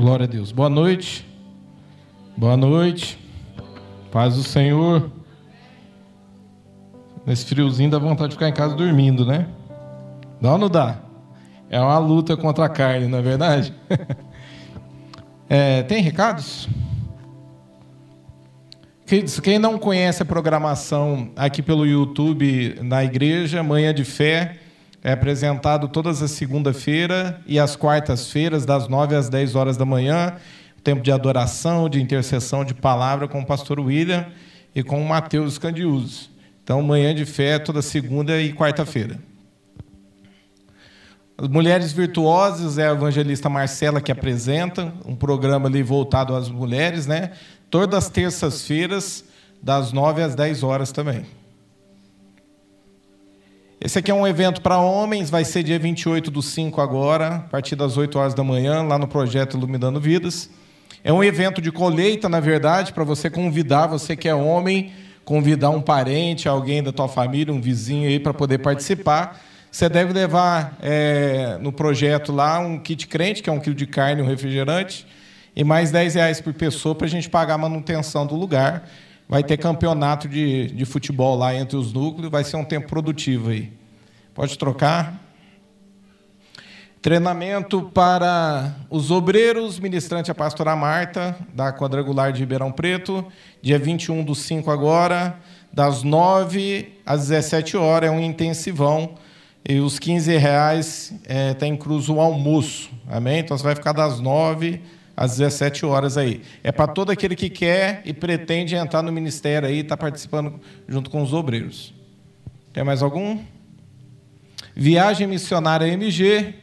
Glória a Deus. Boa noite. Boa noite. Paz do Senhor. Nesse friozinho dá vontade de ficar em casa dormindo, né? Dá ou não dá? É uma luta contra a carne, não é verdade? é, tem recados? Quem não conhece a programação aqui pelo YouTube na igreja, Manhã de Fé, é apresentado todas as segunda-feira e as quartas-feiras, das 9 às 10 horas da manhã, tempo de adoração, de intercessão, de palavra com o pastor William e com o Mateus Candiuso. Então, manhã de fé toda segunda e quarta-feira. As Mulheres Virtuosas é a evangelista Marcela que apresenta, um programa ali voltado às mulheres, né? Todas as terças-feiras, das 9 às 10 horas também. Esse aqui é um evento para homens, vai ser dia 28 do 5 agora, a partir das 8 horas da manhã, lá no projeto Iluminando Vidas. É um evento de colheita, na verdade, para você convidar, você que é homem, convidar um parente, alguém da tua família, um vizinho aí para poder participar. Você deve levar é, no projeto lá um kit crente, que é um quilo de carne, um refrigerante, e mais 10 reais por pessoa para a gente pagar a manutenção do lugar. Vai ter campeonato de, de futebol lá entre os núcleos, vai ser um tempo produtivo aí. Pode trocar. Treinamento para os obreiros, ministrante a pastora Marta, da Quadrangular de Ribeirão Preto, dia 21 do 5 agora, das 9 às 17 horas, é um intensivão. E os 15 reais é, tem incluso o almoço. Amém? Então você vai ficar das 9 às 17 horas aí. É para todo aquele que quer e pretende entrar no ministério aí, está participando junto com os obreiros. Tem mais algum? Viagem missionária MG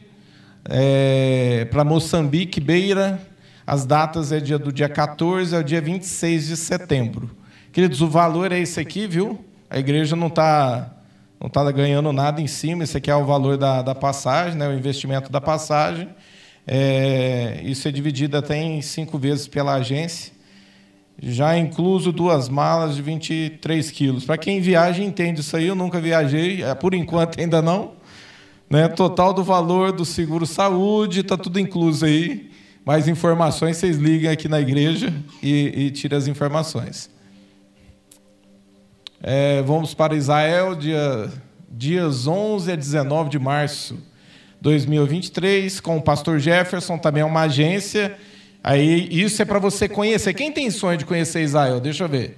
é, para Moçambique, Beira. As datas é dia, do dia 14 ao dia 26 de setembro. Queridos, o valor é esse aqui, viu? A igreja não está não tá ganhando nada em cima, esse aqui é o valor da, da passagem, né, o investimento da passagem. É, isso é dividido até em cinco vezes pela agência. Já incluso duas malas de 23 quilos. Para quem viaja, entende isso aí. Eu nunca viajei, é, por enquanto ainda não. Né? Total do valor do seguro saúde, está tudo incluso aí. Mais informações, vocês ligam aqui na igreja e, e tiram as informações. É, vamos para Israel, dia, dias 11 a 19 de março 2023, com o pastor Jefferson, também é uma agência. Aí isso é para você conhecer. Quem tem sonho de conhecer Israel? Deixa eu ver.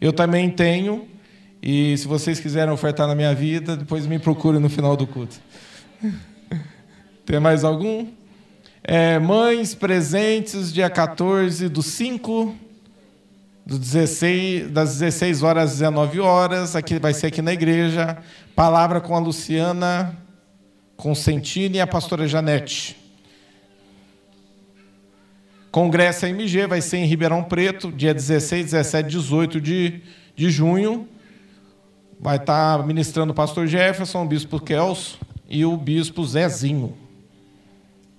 Eu também tenho. E se vocês quiserem ofertar na minha vida, depois me procure no final do culto. Tem mais algum? É, mães presentes, dia 14 do 5, do 16, das 16 horas às 19 horas. Aqui vai ser aqui na igreja. Palavra com a Luciana Consentini e a pastora Janete. Congresso MG vai ser em Ribeirão Preto, dia 16, 17, 18 de, de junho. Vai estar ministrando o pastor Jefferson, o bispo Kelso e o bispo Zezinho.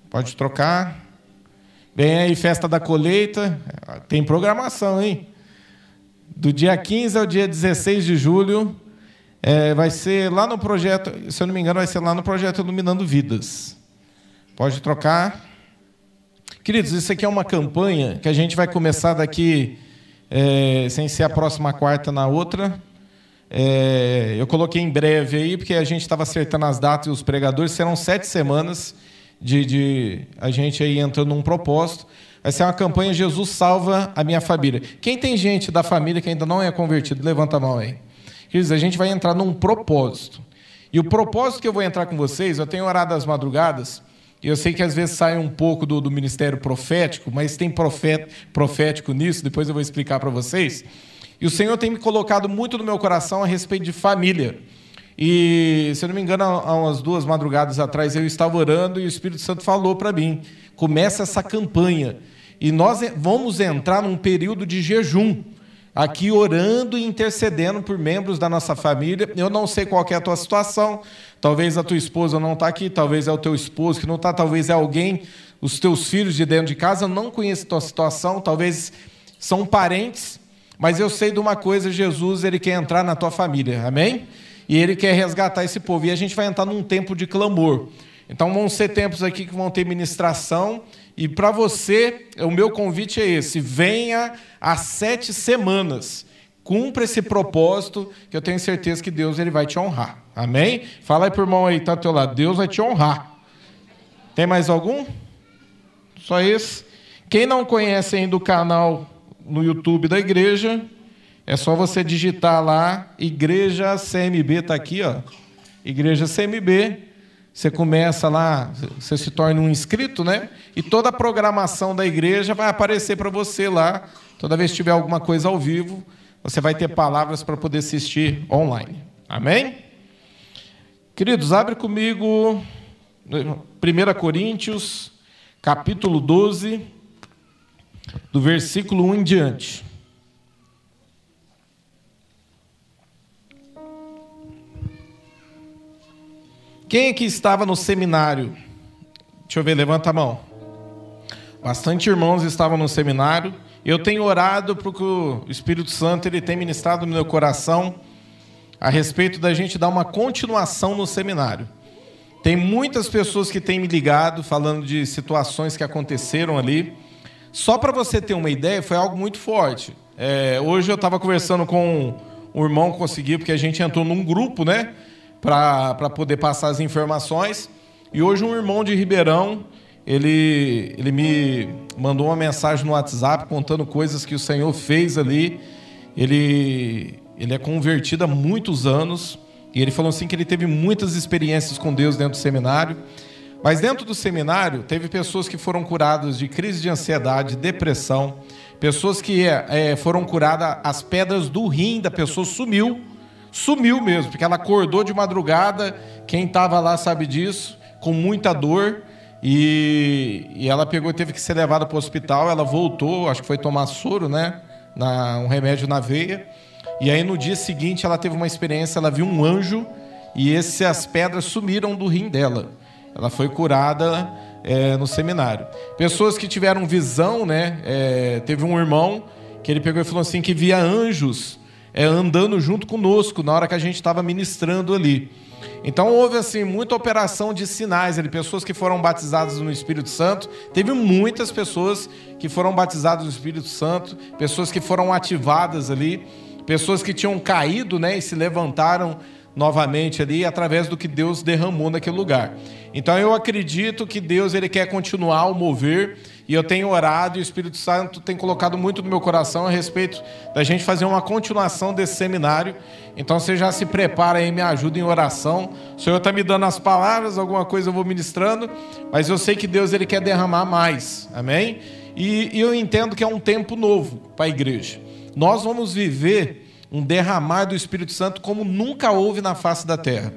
Pode trocar. Vem aí, festa da colheita. Tem programação, hein? Do dia 15 ao dia 16 de julho, é, vai ser lá no projeto, se eu não me engano, vai ser lá no projeto Iluminando Vidas. Pode trocar. Queridos, isso aqui é uma campanha que a gente vai começar daqui, é, sem ser a próxima quarta, na outra. É, eu coloquei em breve aí, porque a gente estava acertando as datas e os pregadores. Serão sete semanas de, de a gente aí entrando num propósito. Vai ser uma campanha Jesus salva a minha família. Quem tem gente da família que ainda não é convertido, levanta a mão aí. Queridos, a gente vai entrar num propósito. E o propósito que eu vou entrar com vocês, eu tenho orado às madrugadas, e eu sei que às vezes sai um pouco do, do ministério profético, mas tem profet, profético nisso, depois eu vou explicar para vocês. E o Senhor tem me colocado muito no meu coração a respeito de família. E, se eu não me engano, há umas duas madrugadas atrás eu estava orando e o Espírito Santo falou para mim: começa essa campanha. E nós vamos entrar num período de jejum aqui orando e intercedendo por membros da nossa família. Eu não sei qual é a tua situação. Talvez a tua esposa não está aqui, talvez é o teu esposo que não está, talvez é alguém, os teus filhos de dentro de casa. Eu não conheço a tua situação, talvez são parentes, mas eu sei de uma coisa: Jesus ele quer entrar na tua família, amém? E ele quer resgatar esse povo. E a gente vai entrar num tempo de clamor. Então vão ser tempos aqui que vão ter ministração E para você, o meu convite é esse: venha às sete semanas. Cumpra esse propósito, que eu tenho certeza que Deus ele vai te honrar. Amém? Fala aí pro irmão aí, tá ao teu lado. Deus vai te honrar. Tem mais algum? Só esse? Quem não conhece ainda o canal no YouTube da igreja, é só você digitar lá, Igreja CMB, está aqui, ó. Igreja CMB. Você começa lá, você se torna um inscrito, né? E toda a programação da igreja vai aparecer para você lá. Toda vez que tiver alguma coisa ao vivo, você vai ter palavras para poder assistir online. Amém? Queridos, abre comigo 1 Coríntios, capítulo 12, do versículo 1 em diante. Quem aqui estava no seminário? Deixa eu ver, levanta a mão. Bastante irmãos estavam no seminário. Eu tenho orado para que o Espírito Santo ele tem ministrado no meu coração a respeito da gente dar uma continuação no seminário. Tem muitas pessoas que têm me ligado falando de situações que aconteceram ali. Só para você ter uma ideia, foi algo muito forte. É, hoje eu estava conversando com um irmão que conseguiu, porque a gente entrou num grupo, né? para poder passar as informações. E hoje um irmão de Ribeirão, ele, ele me mandou uma mensagem no WhatsApp contando coisas que o Senhor fez ali. Ele, ele é convertido há muitos anos e ele falou assim que ele teve muitas experiências com Deus dentro do seminário. Mas dentro do seminário, teve pessoas que foram curadas de crise de ansiedade, depressão, pessoas que é, foram curadas, as pedras do rim da pessoa sumiu sumiu mesmo, porque ela acordou de madrugada, quem estava lá sabe disso, com muita dor, e, e ela pegou, teve que ser levada para o hospital, ela voltou, acho que foi tomar soro, né? Na, um remédio na veia. E aí no dia seguinte ela teve uma experiência, ela viu um anjo e essas pedras sumiram do rim dela. Ela foi curada é, no seminário. Pessoas que tiveram visão, né? É, teve um irmão que ele pegou e falou assim que via anjos é, andando junto conosco na hora que a gente estava ministrando ali. Então houve assim muita operação de sinais ali, pessoas que foram batizadas no Espírito Santo. Teve muitas pessoas que foram batizadas no Espírito Santo, pessoas que foram ativadas ali, pessoas que tinham caído, né, e se levantaram novamente ali através do que Deus derramou naquele lugar. Então eu acredito que Deus ele quer continuar o mover e eu tenho orado e o Espírito Santo tem colocado muito no meu coração a respeito da gente fazer uma continuação desse seminário. Então você já se prepara aí, me ajuda em oração. O Senhor está me dando as palavras, alguma coisa eu vou ministrando, mas eu sei que Deus ele quer derramar mais. Amém? E, e eu entendo que é um tempo novo para a igreja. Nós vamos viver um derramar do Espírito Santo como nunca houve na face da terra.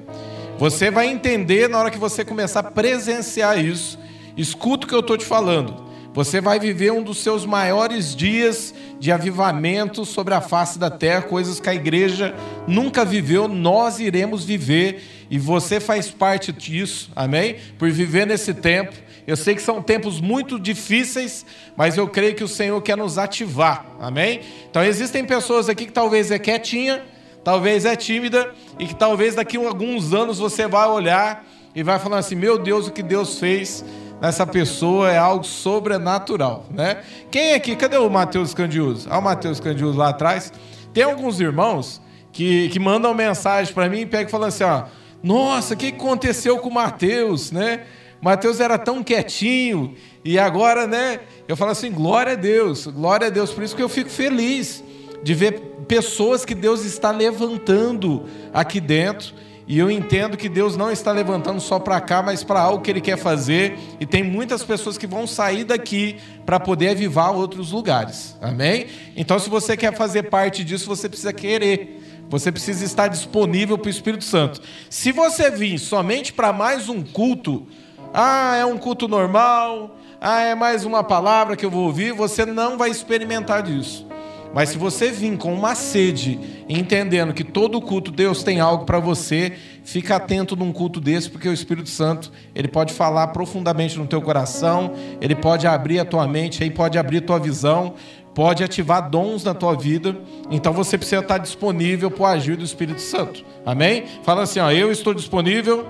Você vai entender na hora que você começar a presenciar isso. Escuta o que eu estou te falando. Você vai viver um dos seus maiores dias de avivamento sobre a face da terra, coisas que a igreja nunca viveu, nós iremos viver e você faz parte disso, amém? Por viver nesse tempo. Eu sei que são tempos muito difíceis, mas eu creio que o Senhor quer nos ativar, amém? Então existem pessoas aqui que talvez é quietinha, talvez é tímida e que talvez daqui a alguns anos você vai olhar e vai falar assim: meu Deus, o que Deus fez nessa pessoa é algo sobrenatural, né? Quem aqui, cadê o Matheus Candioso? Ah, o Matheus Candioso lá atrás. Tem alguns irmãos que, que mandam mensagem para mim e pegam falam assim, ó, nossa, o que aconteceu com o Mateus, né? Mateus era tão quietinho e agora, né? Eu falo assim, glória a Deus, glória a Deus. Por isso que eu fico feliz de ver pessoas que Deus está levantando aqui dentro e eu entendo que Deus não está levantando só para cá, mas para algo que Ele quer fazer. E tem muitas pessoas que vão sair daqui para poder avivar outros lugares. Amém? Então, se você quer fazer parte disso, você precisa querer. Você precisa estar disponível para o Espírito Santo. Se você vir somente para mais um culto, ah, é um culto normal, ah, é mais uma palavra que eu vou ouvir, você não vai experimentar disso. Mas se você vir com uma sede, entendendo que todo culto Deus tem algo para você, fica atento num culto desse, porque o Espírito Santo, ele pode falar profundamente no teu coração, ele pode abrir a tua mente, aí pode abrir a tua visão, pode ativar dons na tua vida. Então você precisa estar disponível para o agir do Espírito Santo. Amém? Fala assim, ó, eu estou disponível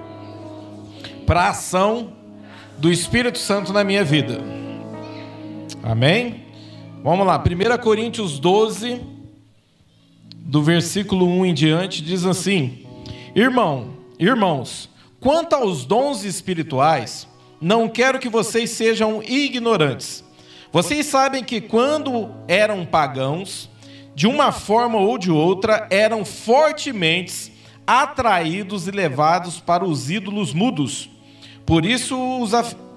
para a ação do Espírito Santo na minha vida. Amém? Vamos lá, 1 Coríntios 12, do versículo 1 em diante, diz assim: Irmão, irmãos, quanto aos dons espirituais, não quero que vocês sejam ignorantes. Vocês sabem que quando eram pagãos, de uma forma ou de outra, eram fortemente atraídos e levados para os ídolos mudos. Por isso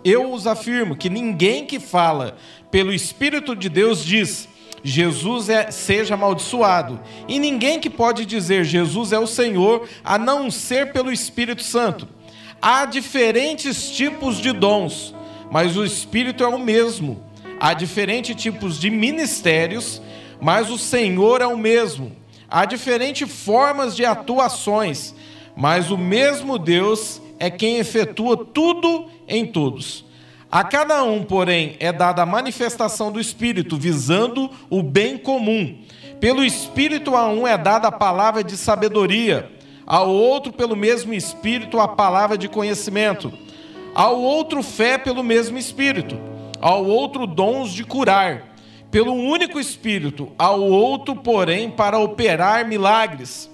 eu os afirmo que ninguém que fala pelo Espírito de Deus diz Jesus é, seja amaldiçoado. E ninguém que pode dizer Jesus é o Senhor, a não ser pelo Espírito Santo. Há diferentes tipos de dons, mas o Espírito é o mesmo. Há diferentes tipos de ministérios, mas o Senhor é o mesmo. Há diferentes formas de atuações, mas o mesmo Deus é quem efetua tudo em todos. A cada um, porém, é dada a manifestação do Espírito, visando o bem comum. Pelo Espírito a um é dada a palavra de sabedoria, ao outro, pelo mesmo Espírito, a palavra de conhecimento, ao outro, fé pelo mesmo Espírito, ao outro, dons de curar, pelo único Espírito, ao outro, porém, para operar milagres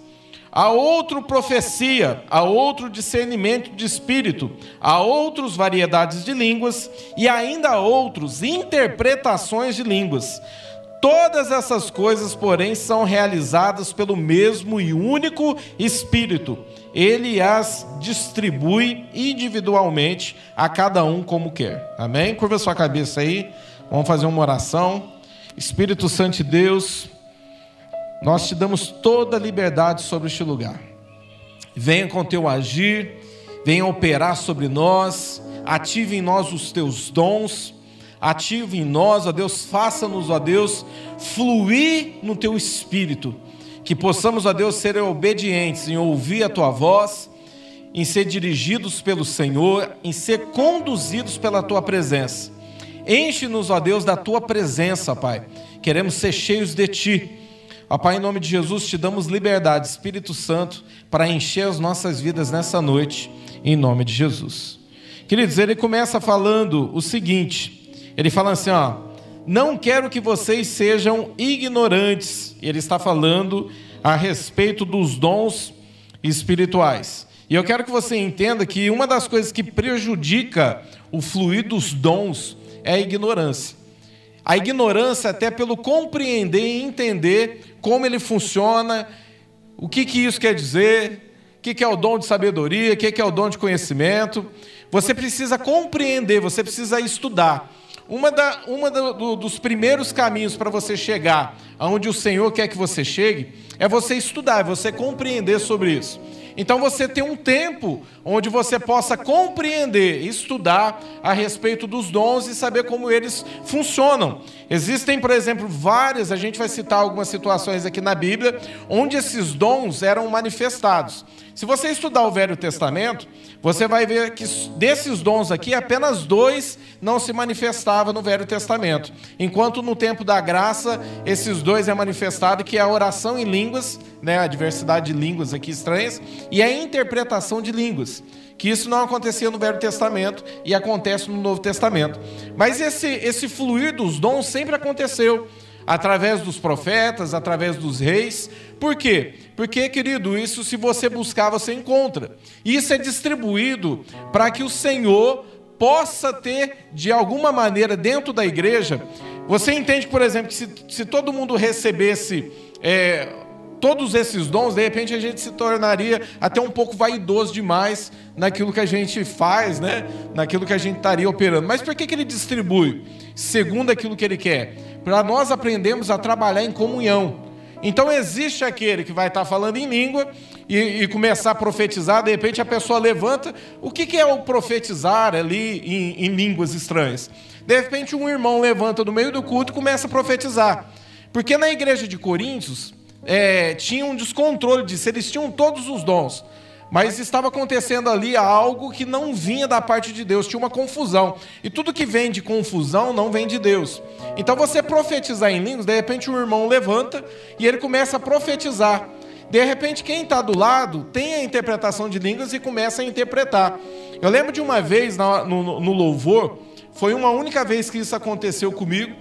a outro profecia, a outro discernimento de espírito, a outros variedades de línguas e ainda a outros interpretações de línguas. Todas essas coisas, porém, são realizadas pelo mesmo e único Espírito. Ele as distribui individualmente a cada um como quer. Amém? Curva sua cabeça aí. Vamos fazer uma oração. Espírito Santo de Deus, nós te damos toda a liberdade sobre este lugar. Venha com teu agir, venha operar sobre nós, ative em nós os teus dons, ative em nós, ó Deus, faça-nos, ó Deus, fluir no teu espírito, que possamos, ó Deus, ser obedientes em ouvir a tua voz, em ser dirigidos pelo Senhor, em ser conduzidos pela tua presença. Enche-nos, ó Deus, da tua presença, Pai. Queremos ser cheios de ti Ó Pai, em nome de Jesus, te damos liberdade, Espírito Santo, para encher as nossas vidas nessa noite, em nome de Jesus. Queridos, ele começa falando o seguinte: ele fala assim, ó, não quero que vocês sejam ignorantes. Ele está falando a respeito dos dons espirituais. E eu quero que você entenda que uma das coisas que prejudica o fluir dos dons é a ignorância. A ignorância, até pelo compreender e entender como ele funciona, o que, que isso quer dizer, o que, que é o dom de sabedoria, o que, que é o dom de conhecimento. Você precisa compreender, você precisa estudar. Uma, da, uma do, dos primeiros caminhos para você chegar aonde o Senhor quer que você chegue é você estudar, é você compreender sobre isso. Então você tem um tempo onde você possa compreender, estudar a respeito dos dons e saber como eles funcionam. Existem, por exemplo, várias, a gente vai citar algumas situações aqui na Bíblia, onde esses dons eram manifestados. Se você estudar o Velho Testamento, você vai ver que desses dons aqui, apenas dois não se manifestavam no Velho Testamento. Enquanto no tempo da graça, esses dois é manifestado, que é a oração em línguas, né, a diversidade de línguas aqui estranhas, e a interpretação de línguas. Que isso não acontecia no Velho Testamento e acontece no Novo Testamento. Mas esse, esse fluir dos dons sempre aconteceu através dos profetas, através dos reis. Por quê? Porque, querido, isso se você buscar, você encontra. Isso é distribuído para que o Senhor possa ter, de alguma maneira, dentro da igreja. Você entende, por exemplo, que se, se todo mundo recebesse. É, todos esses dons, de repente a gente se tornaria até um pouco vaidoso demais naquilo que a gente faz, né? naquilo que a gente estaria operando. Mas por que, que ele distribui? Segundo aquilo que ele quer para nós aprendermos a trabalhar em comunhão. Então existe aquele que vai estar falando em língua e, e, começar a profetizar, de repente a pessoa levanta. O que, que é o profetizar ali em, em línguas estranhas? De repente um irmão levanta no meio do culto e começa a profetizar. Porque na igreja de Coríntios é, tinha um descontrole disso, eles tinham todos os dons. Mas estava acontecendo ali algo que não vinha da parte de Deus, tinha uma confusão. E tudo que vem de confusão não vem de Deus. Então você profetizar em línguas, de repente um irmão levanta e ele começa a profetizar. De repente, quem está do lado tem a interpretação de línguas e começa a interpretar. Eu lembro de uma vez no, no, louvor, foi uma única vez que isso aconteceu comigo.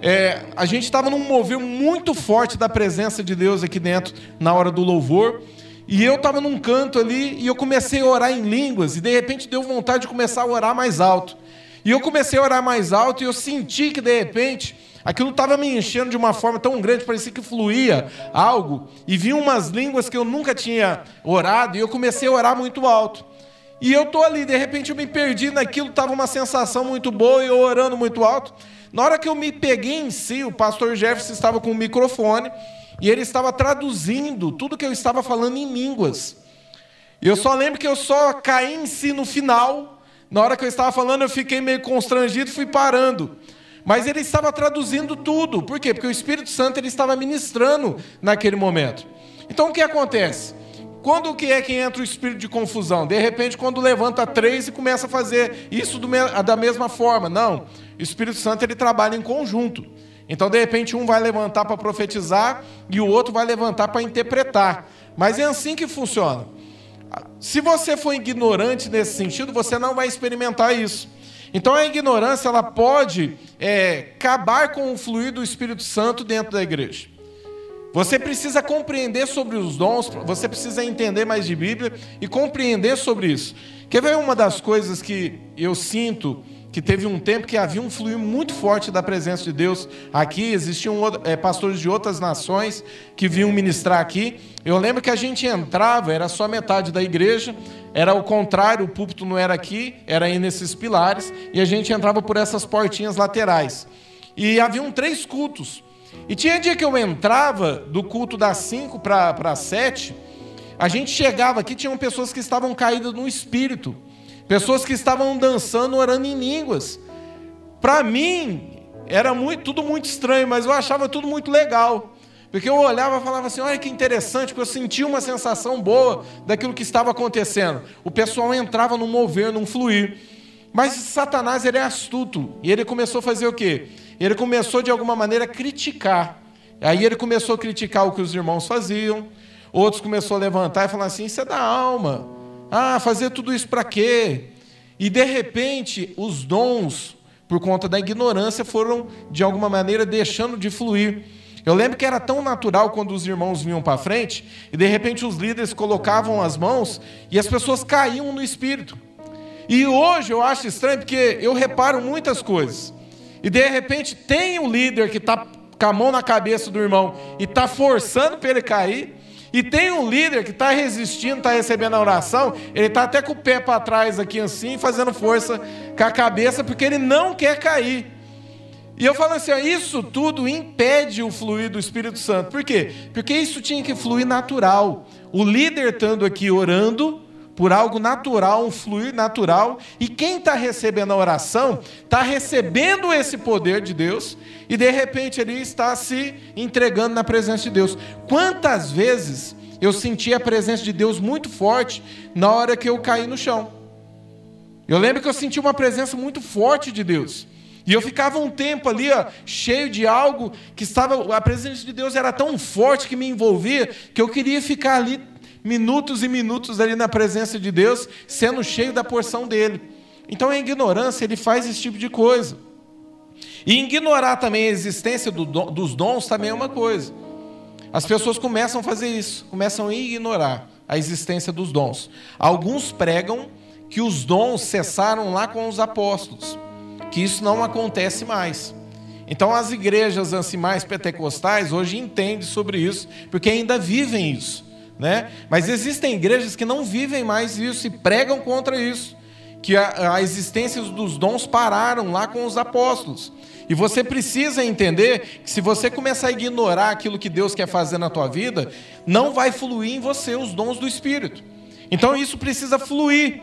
É, a gente estava num mover muito forte da presença de Deus aqui dentro na hora do louvor. E eu estava num canto ali e eu comecei a orar em línguas e de repente deu vontade de começar a orar mais alto. E eu comecei a orar mais alto e eu senti que de repente aquilo estava me enchendo de uma forma tão grande, parecia que fluía algo. E vi umas línguas que eu nunca tinha orado e eu comecei a orar muito alto. E eu tô ali, de repente eu me perdi naquilo, estava uma sensação muito boa e eu orando muito alto. Na hora que eu me peguei em si, o pastor Jefferson estava com o microfone e ele estava traduzindo tudo que eu estava falando em línguas. E eu só lembro que eu só caí em si no final. Na hora que eu estava falando, eu fiquei meio constrangido fui parando. Mas ele estava traduzindo tudo. Por quê? Porque o Espírito Santo ele estava ministrando naquele momento. Então o que acontece? Quando que é que entra o espírito de confusão? De repente, quando levanta três e começa a fazer isso da mesma forma. Não. O Espírito Santo ele trabalha em conjunto. Então, de repente, um vai levantar para profetizar e o outro vai levantar para interpretar. Mas é assim que funciona. Se você for ignorante nesse sentido, você não vai experimentar isso. Então, a ignorância ela pode é, acabar com o fluir do Espírito Santo dentro da igreja. Você precisa compreender sobre os dons, você precisa entender mais de Bíblia e compreender sobre isso. Quer ver uma das coisas que eu sinto que teve um tempo que havia um fluir muito forte da presença de Deus aqui, existiam é, pastores de outras nações que vinham ministrar aqui. Eu lembro que a gente entrava, era só metade da igreja, era o contrário, o púlpito não era aqui, era aí nesses pilares, e a gente entrava por essas portinhas laterais. E haviam três cultos. E tinha dia que eu entrava do culto das 5 para 7, a gente chegava aqui, tinham pessoas que estavam caídas no espírito, pessoas que estavam dançando, orando em línguas. Para mim, era muito, tudo muito estranho, mas eu achava tudo muito legal. Porque eu olhava e falava assim: olha que interessante, porque eu sentia uma sensação boa daquilo que estava acontecendo. O pessoal entrava num mover, num fluir. Mas Satanás ele é astuto. E ele começou a fazer o quê? Ele começou de alguma maneira a criticar. Aí ele começou a criticar o que os irmãos faziam. Outros começou a levantar e falar assim: isso é da alma. Ah, fazer tudo isso para quê? E de repente, os dons, por conta da ignorância, foram de alguma maneira deixando de fluir. Eu lembro que era tão natural quando os irmãos vinham para frente e de repente os líderes colocavam as mãos e as pessoas caíam no espírito. E hoje eu acho estranho porque eu reparo muitas coisas. E de repente tem um líder que está com a mão na cabeça do irmão e está forçando para ele cair. E tem um líder que está resistindo, está recebendo a oração, ele está até com o pé para trás aqui assim, fazendo força com a cabeça, porque ele não quer cair. E eu falo assim, ó, isso tudo impede o fluir do Espírito Santo. Por quê? Porque isso tinha que fluir natural. O líder estando aqui orando, por algo natural, um fluir natural, e quem está recebendo a oração está recebendo esse poder de Deus e de repente ele está se entregando na presença de Deus. Quantas vezes eu senti a presença de Deus muito forte na hora que eu caí no chão? Eu lembro que eu senti uma presença muito forte de Deus. E eu ficava um tempo ali, ó, cheio de algo que estava. A presença de Deus era tão forte que me envolvia que eu queria ficar ali minutos e minutos ali na presença de Deus, sendo cheio da porção dele. Então a ignorância, ele faz esse tipo de coisa. E ignorar também a existência do, dos dons também é uma coisa. As pessoas começam a fazer isso, começam a ignorar a existência dos dons. Alguns pregam que os dons cessaram lá com os apóstolos, que isso não acontece mais. Então as igrejas assim, mais pentecostais hoje entendem sobre isso, porque ainda vivem isso. Né? Mas existem igrejas que não vivem mais isso e pregam contra isso, que a, a existência dos dons pararam lá com os apóstolos. E você precisa entender que se você começar a ignorar aquilo que Deus quer fazer na tua vida, não vai fluir em você os dons do Espírito. Então isso precisa fluir.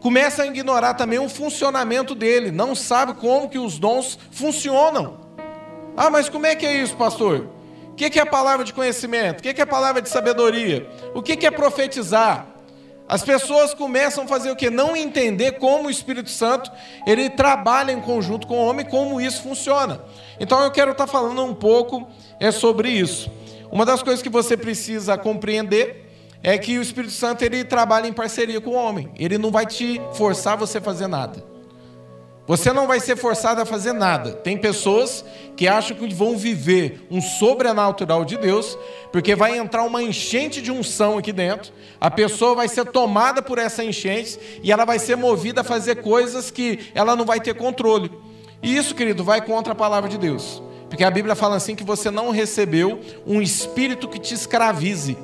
Começa a ignorar também o funcionamento dele, não sabe como que os dons funcionam. Ah, mas como é que é isso, pastor? O que é a palavra de conhecimento? O que é a palavra de sabedoria? O que é profetizar? As pessoas começam a fazer o que? Não entender como o Espírito Santo ele trabalha em conjunto com o homem, como isso funciona. Então eu quero estar falando um pouco é sobre isso. Uma das coisas que você precisa compreender é que o Espírito Santo ele trabalha em parceria com o homem. Ele não vai te forçar você a fazer nada. Você não vai ser forçado a fazer nada. Tem pessoas que acham que vão viver um sobrenatural de Deus, porque vai entrar uma enchente de unção aqui dentro. A pessoa vai ser tomada por essa enchente e ela vai ser movida a fazer coisas que ela não vai ter controle. E isso, querido, vai contra a palavra de Deus. Porque a Bíblia fala assim que você não recebeu um espírito que te escravize.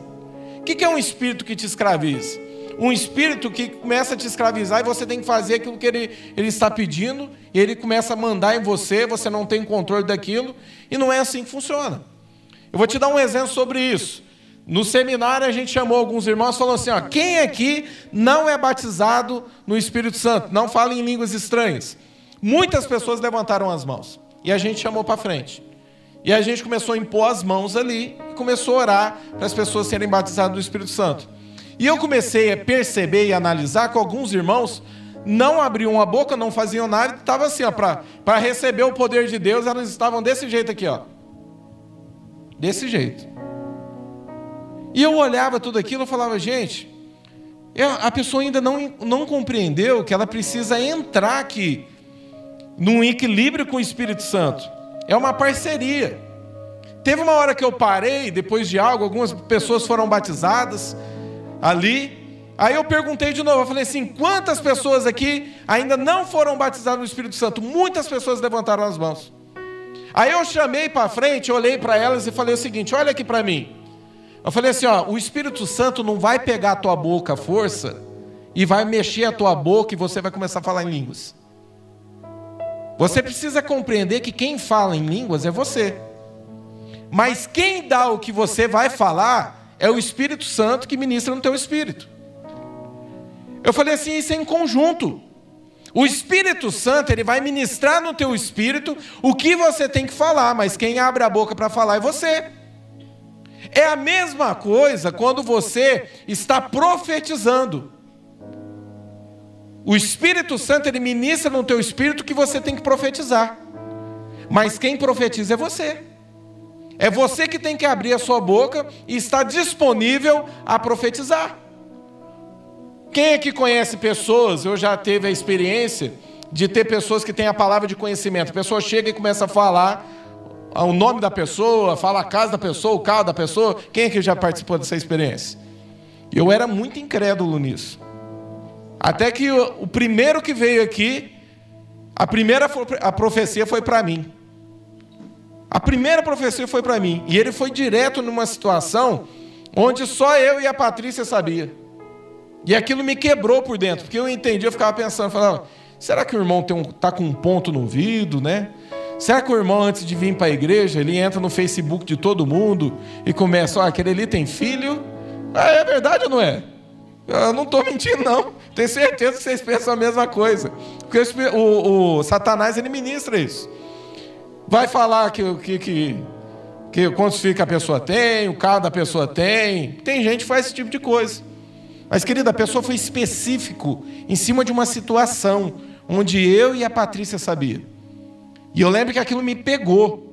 O que é um espírito que te escravize? Um espírito que começa a te escravizar e você tem que fazer aquilo que ele, ele está pedindo, e ele começa a mandar em você, você não tem controle daquilo, e não é assim que funciona. Eu vou te dar um exemplo sobre isso. No seminário a gente chamou alguns irmãos e falou assim: ó, quem aqui não é batizado no Espírito Santo? Não fala em línguas estranhas. Muitas pessoas levantaram as mãos. E a gente chamou para frente. E a gente começou a impor as mãos ali e começou a orar para as pessoas serem batizadas no Espírito Santo. E eu comecei a perceber e analisar que alguns irmãos não abriam a boca, não faziam nada, estavam assim, ó, para receber o poder de Deus, elas estavam desse jeito aqui, ó. Desse jeito. E eu olhava tudo aquilo e falava, gente, a pessoa ainda não, não compreendeu que ela precisa entrar aqui num equilíbrio com o Espírito Santo. É uma parceria. Teve uma hora que eu parei, depois de algo, algumas pessoas foram batizadas, ali. Aí eu perguntei de novo, eu falei assim: quantas pessoas aqui ainda não foram batizadas no Espírito Santo? Muitas pessoas levantaram as mãos. Aí eu chamei para frente, olhei para elas e falei o seguinte: olha aqui para mim. Eu falei assim: ó, o Espírito Santo não vai pegar a tua boca à força e vai mexer a tua boca e você vai começar a falar em línguas. Você precisa compreender que quem fala em línguas é você. Mas quem dá o que você vai falar é o Espírito Santo que ministra no teu espírito. Eu falei assim, isso é em conjunto. O Espírito Santo, ele vai ministrar no teu espírito o que você tem que falar, mas quem abre a boca para falar é você. É a mesma coisa quando você está profetizando. O Espírito Santo, ele ministra no teu espírito que você tem que profetizar. Mas quem profetiza é você. É você que tem que abrir a sua boca e estar disponível a profetizar. Quem aqui conhece pessoas, eu já teve a experiência de ter pessoas que têm a palavra de conhecimento. A pessoa chega e começa a falar o nome da pessoa, fala a casa da pessoa, o carro da pessoa. Quem aqui já participou dessa experiência? Eu era muito incrédulo nisso. Até que o, o primeiro que veio aqui, a primeira a profecia foi para mim. A primeira profecia foi para mim. E ele foi direto numa situação onde só eu e a Patrícia sabia. E aquilo me quebrou por dentro, porque eu entendi, eu ficava pensando, falava, será que o irmão está um, tá com um ponto no ouvido, né? Será que o irmão, antes de vir para a igreja, ele entra no Facebook de todo mundo e começa, ah, aquele ali tem filho? Ah, é verdade ou não é? Eu não estou mentindo, não. Tenho certeza que vocês pensam a mesma coisa. Porque o, o Satanás, ele ministra isso. Vai falar que, que, que, que quantos filhos a pessoa tem, o carro da pessoa tem. Tem gente que faz esse tipo de coisa. Mas, querida, a pessoa foi específico em cima de uma situação onde eu e a Patrícia sabia. E eu lembro que aquilo me pegou.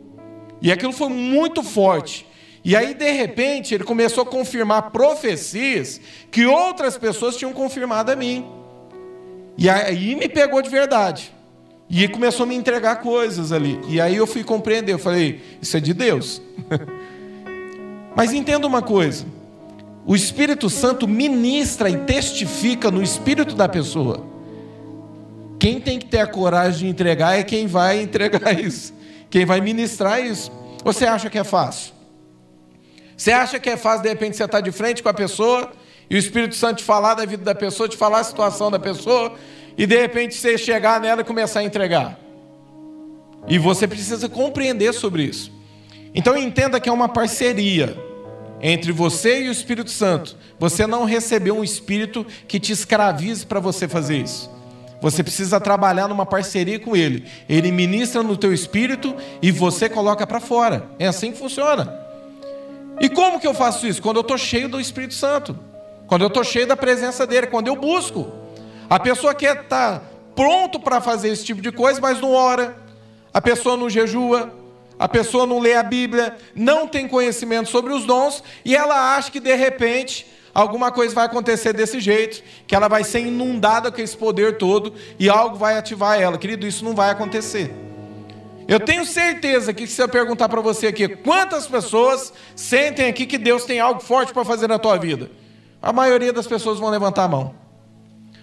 E aquilo foi muito forte. E aí, de repente, ele começou a confirmar profecias que outras pessoas tinham confirmado a mim. E aí me pegou de verdade. E começou a me entregar coisas ali. E aí eu fui compreender, eu falei, isso é de Deus. Mas entenda uma coisa: o Espírito Santo ministra e testifica no espírito da pessoa. Quem tem que ter a coragem de entregar é quem vai entregar isso, quem vai ministrar isso. Você acha que é fácil? Você acha que é fácil, de repente, você estar de frente com a pessoa e o Espírito Santo te falar da vida da pessoa, te falar a situação da pessoa, e de repente você chegar nela e começar a entregar. E você precisa compreender sobre isso. Então entenda que é uma parceria entre você e o Espírito Santo. Você não recebeu um espírito que te escravize para você fazer isso. Você precisa trabalhar numa parceria com ele. Ele ministra no teu espírito e você coloca para fora. É assim que funciona. E como que eu faço isso? Quando eu estou cheio do Espírito Santo. Quando eu estou cheio da presença dele. Quando eu busco. A pessoa quer estar tá pronto para fazer esse tipo de coisa, mas não ora. A pessoa não jejua, a pessoa não lê a Bíblia, não tem conhecimento sobre os dons e ela acha que de repente alguma coisa vai acontecer desse jeito, que ela vai ser inundada com esse poder todo e algo vai ativar ela. Querido, isso não vai acontecer. Eu tenho certeza que se eu perguntar para você aqui, quantas pessoas sentem aqui que Deus tem algo forte para fazer na tua vida? A maioria das pessoas vão levantar a mão.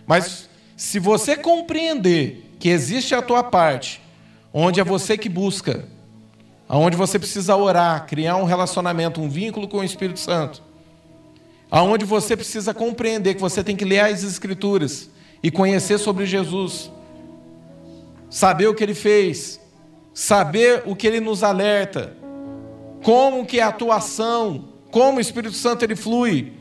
Mas se você compreender que existe a tua parte, onde é você que busca, aonde você precisa orar, criar um relacionamento, um vínculo com o Espírito Santo, aonde você precisa compreender que você tem que ler as Escrituras e conhecer sobre Jesus, saber o que Ele fez, saber o que Ele nos alerta, como que é a atuação, como o Espírito Santo ele flui,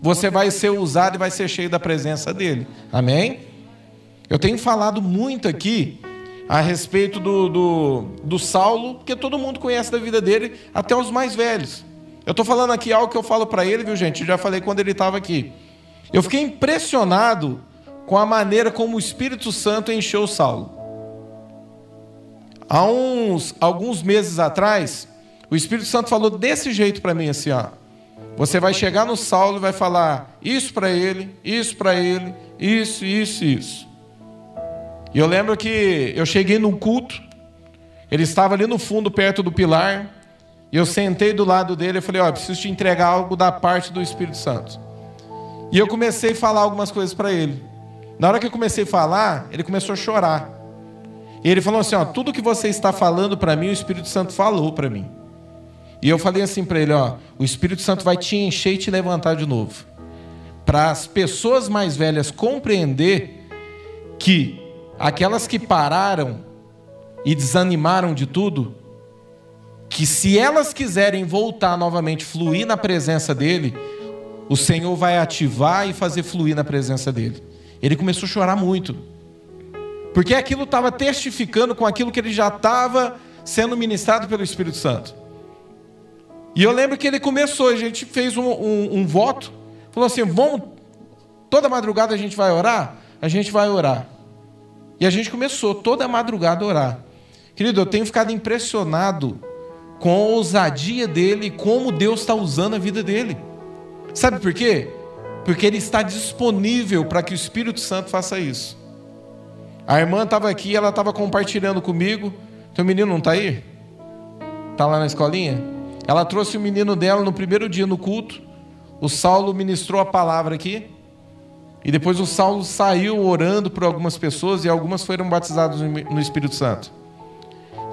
você vai ser usado e vai ser cheio da presença dele. Amém? Eu tenho falado muito aqui a respeito do, do, do Saulo, porque todo mundo conhece da vida dele, até os mais velhos. Eu estou falando aqui algo que eu falo para ele, viu, gente? Eu já falei quando ele estava aqui. Eu fiquei impressionado com a maneira como o Espírito Santo encheu o Saulo. Há uns alguns meses atrás, o Espírito Santo falou desse jeito para mim assim, ó. Você vai chegar no Saulo e vai falar isso para ele, isso para ele, isso, isso, isso. E eu lembro que eu cheguei num culto, ele estava ali no fundo, perto do pilar, e eu sentei do lado dele e falei: Ó, oh, preciso te entregar algo da parte do Espírito Santo. E eu comecei a falar algumas coisas para ele. Na hora que eu comecei a falar, ele começou a chorar. E ele falou assim: Ó, tudo que você está falando para mim, o Espírito Santo falou para mim. E eu falei assim para ele: Ó, o Espírito Santo vai te encher e te levantar de novo. Para as pessoas mais velhas compreender que aquelas que pararam e desanimaram de tudo, que se elas quiserem voltar novamente, fluir na presença dele, o Senhor vai ativar e fazer fluir na presença dele. Ele começou a chorar muito, porque aquilo estava testificando com aquilo que ele já estava sendo ministrado pelo Espírito Santo. E eu lembro que ele começou, a gente fez um, um, um voto, falou assim: vamos, toda madrugada a gente vai orar? A gente vai orar. E a gente começou toda madrugada a orar. Querido, eu tenho ficado impressionado com a ousadia dele e como Deus está usando a vida dele. Sabe por quê? Porque ele está disponível para que o Espírito Santo faça isso. A irmã estava aqui, ela estava compartilhando comigo. Teu menino não está aí? Está lá na escolinha? Ela trouxe o menino dela no primeiro dia no culto. O Saulo ministrou a palavra aqui. E depois o Saulo saiu orando por algumas pessoas e algumas foram batizadas no Espírito Santo.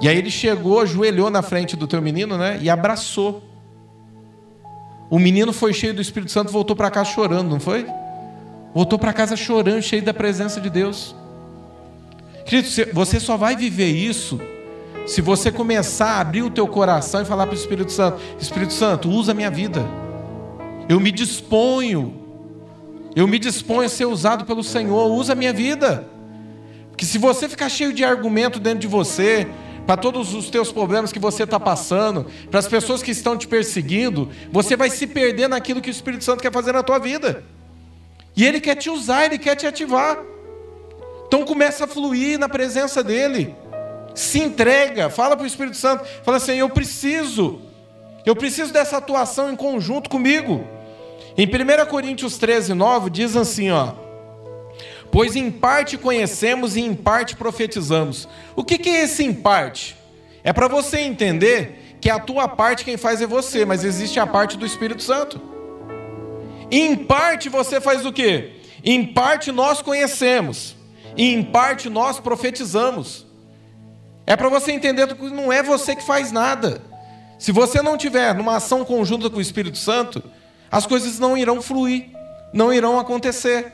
E aí ele chegou, ajoelhou na frente do teu menino, né? E abraçou. O menino foi cheio do Espírito Santo, voltou para casa chorando, não foi? Voltou para casa chorando, cheio da presença de Deus. Querido, você só vai viver isso se você começar a abrir o teu coração e falar para o Espírito Santo: Espírito Santo, usa a minha vida. Eu me disponho eu me disponho a ser usado pelo Senhor, usa a minha vida. Porque se você ficar cheio de argumento dentro de você, para todos os teus problemas que você está passando, para as pessoas que estão te perseguindo, você vai se perder naquilo que o Espírito Santo quer fazer na tua vida. E Ele quer te usar, Ele quer te ativar. Então começa a fluir na presença dEle. Se entrega, fala para o Espírito Santo, fala assim, eu preciso, eu preciso dessa atuação em conjunto comigo. Em 1 Coríntios 13, 9, diz assim: ó, Pois em parte conhecemos e em parte profetizamos. O que, que é esse em parte? É para você entender que a tua parte quem faz é você, mas existe a parte do Espírito Santo. Em parte você faz o quê? Em parte nós conhecemos, e em parte nós profetizamos. É para você entender que não é você que faz nada. Se você não tiver numa ação conjunta com o Espírito Santo, as coisas não irão fluir, não irão acontecer.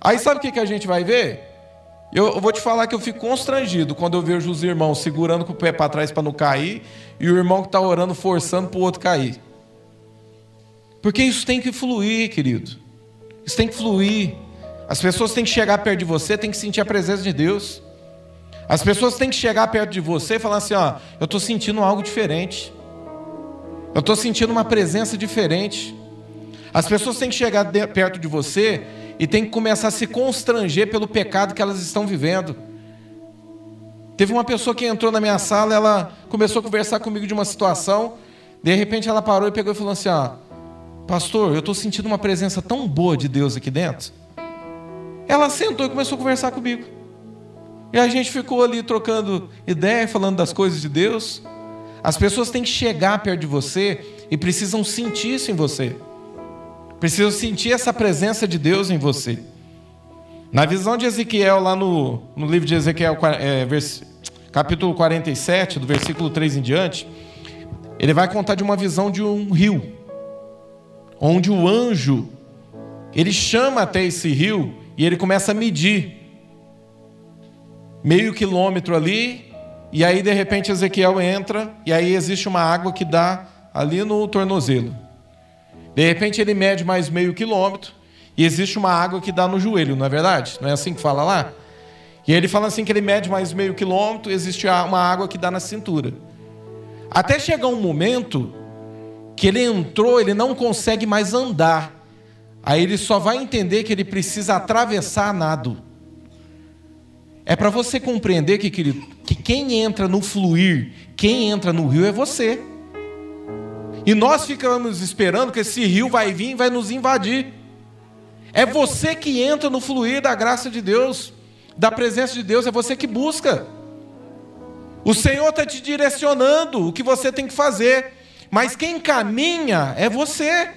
Aí sabe o que, que a gente vai ver? Eu, eu vou te falar que eu fico constrangido quando eu vejo os irmãos segurando com o pé para trás para não cair e o irmão que está orando forçando para o outro cair. Porque isso tem que fluir, querido. Isso tem que fluir. As pessoas têm que chegar perto de você, têm que sentir a presença de Deus. As pessoas têm que chegar perto de você e falar assim: ó, eu estou sentindo algo diferente. Eu estou sentindo uma presença diferente. As pessoas têm que chegar de, perto de você e têm que começar a se constranger pelo pecado que elas estão vivendo. Teve uma pessoa que entrou na minha sala, ela começou a conversar comigo de uma situação, de repente ela parou e pegou e falou assim: ó, Pastor, eu estou sentindo uma presença tão boa de Deus aqui dentro. Ela sentou e começou a conversar comigo. E a gente ficou ali trocando ideia, falando das coisas de Deus. As pessoas têm que chegar perto de você e precisam sentir isso em você. Precisam sentir essa presença de Deus em você. Na visão de Ezequiel, lá no, no livro de Ezequiel, é, vers, capítulo 47, do versículo 3 em diante, ele vai contar de uma visão de um rio, onde o anjo, ele chama até esse rio e ele começa a medir meio quilômetro ali, e aí de repente Ezequiel entra, e aí existe uma água que dá ali no tornozelo. De repente ele mede mais meio quilômetro, e existe uma água que dá no joelho, não é verdade? Não é assim que fala lá? E ele fala assim que ele mede mais meio quilômetro, existe uma água que dá na cintura. Até chegar um momento que ele entrou, ele não consegue mais andar. Aí ele só vai entender que ele precisa atravessar nado. É para você compreender que, querido, que quem entra no fluir, quem entra no rio é você. E nós ficamos esperando que esse rio vai vir e vai nos invadir. É você que entra no fluir da graça de Deus, da presença de Deus, é você que busca. O Senhor está te direcionando o que você tem que fazer, mas quem caminha é você.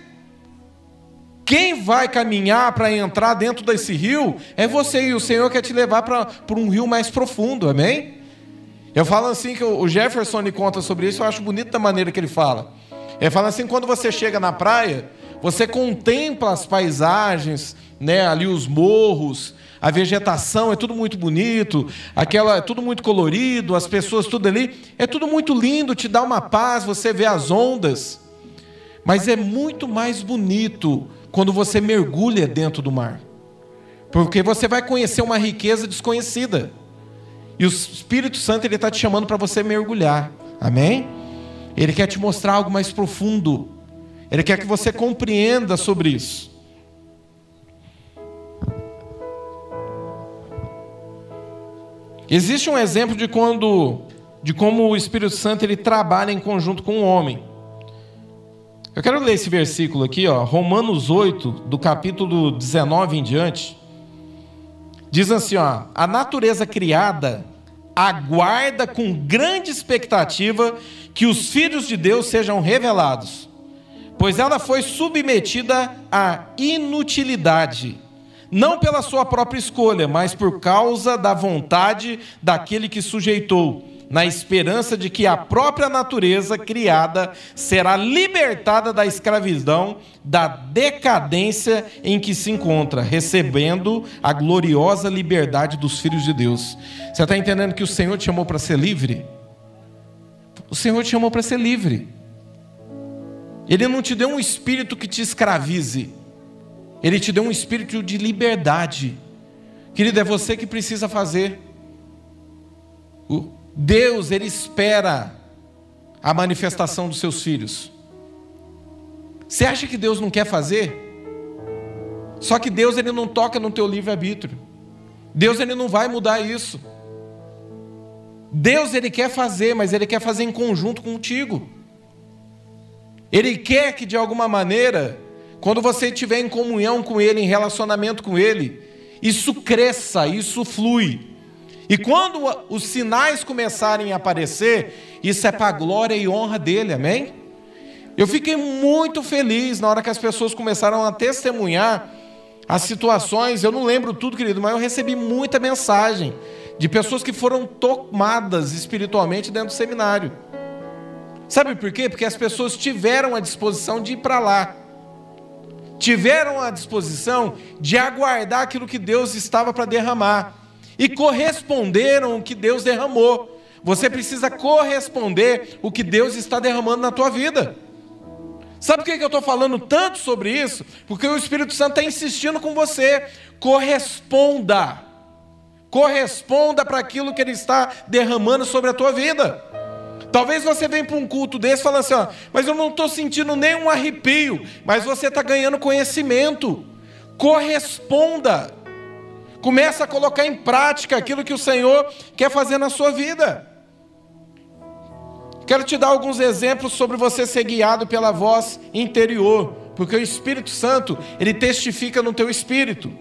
Quem vai caminhar para entrar dentro desse rio é você, e o Senhor quer te levar para um rio mais profundo, amém? Eu falo assim que o Jefferson me conta sobre isso, eu acho bonito da maneira que ele fala. Ele fala assim: quando você chega na praia, você contempla as paisagens, né, ali os morros, a vegetação é tudo muito bonito, aquela é tudo muito colorido, as pessoas tudo ali, é tudo muito lindo, te dá uma paz, você vê as ondas. Mas é muito mais bonito quando você mergulha dentro do mar. Porque você vai conhecer uma riqueza desconhecida. E o Espírito Santo ele está te chamando para você mergulhar. Amém? Ele quer te mostrar algo mais profundo. Ele quer que você compreenda sobre isso. Existe um exemplo de quando de como o Espírito Santo ele trabalha em conjunto com o homem. Eu quero ler esse versículo aqui, ó, Romanos 8, do capítulo 19 em diante. Diz assim, ó: A natureza criada aguarda com grande expectativa que os filhos de Deus sejam revelados, pois ela foi submetida à inutilidade não pela sua própria escolha, mas por causa da vontade daquele que sujeitou, na esperança de que a própria natureza criada será libertada da escravidão, da decadência em que se encontra, recebendo a gloriosa liberdade dos filhos de Deus. Você está entendendo que o Senhor te chamou para ser livre? O Senhor te chamou para ser livre. Ele não te deu um espírito que te escravize. Ele te deu um espírito de liberdade. Querido, é você que precisa fazer. Deus, Ele espera a manifestação dos seus filhos. Você acha que Deus não quer fazer? Só que Deus ele não toca no teu livre-arbítrio. Deus ele não vai mudar isso. Deus ele quer fazer, mas ele quer fazer em conjunto contigo. Ele quer que de alguma maneira quando você estiver em comunhão com Ele, em relacionamento com Ele, isso cresça, isso flui. E quando os sinais começarem a aparecer, isso é para a glória e honra dele, amém? Eu fiquei muito feliz na hora que as pessoas começaram a testemunhar as situações. Eu não lembro tudo, querido, mas eu recebi muita mensagem de pessoas que foram tomadas espiritualmente dentro do seminário. Sabe por quê? Porque as pessoas tiveram a disposição de ir para lá tiveram a disposição de aguardar aquilo que Deus estava para derramar e corresponderam o que Deus derramou. Você precisa corresponder o que Deus está derramando na tua vida. Sabe por que eu estou falando tanto sobre isso? Porque o Espírito Santo está insistindo com você. Corresponda. Corresponda para aquilo que Ele está derramando sobre a tua vida. Talvez você venha para um culto desse falando assim, ó, mas eu não estou sentindo nenhum arrepio, mas você está ganhando conhecimento. Corresponda. Começa a colocar em prática aquilo que o Senhor quer fazer na sua vida. Quero te dar alguns exemplos sobre você ser guiado pela voz interior, porque o Espírito Santo, ele testifica no teu espírito.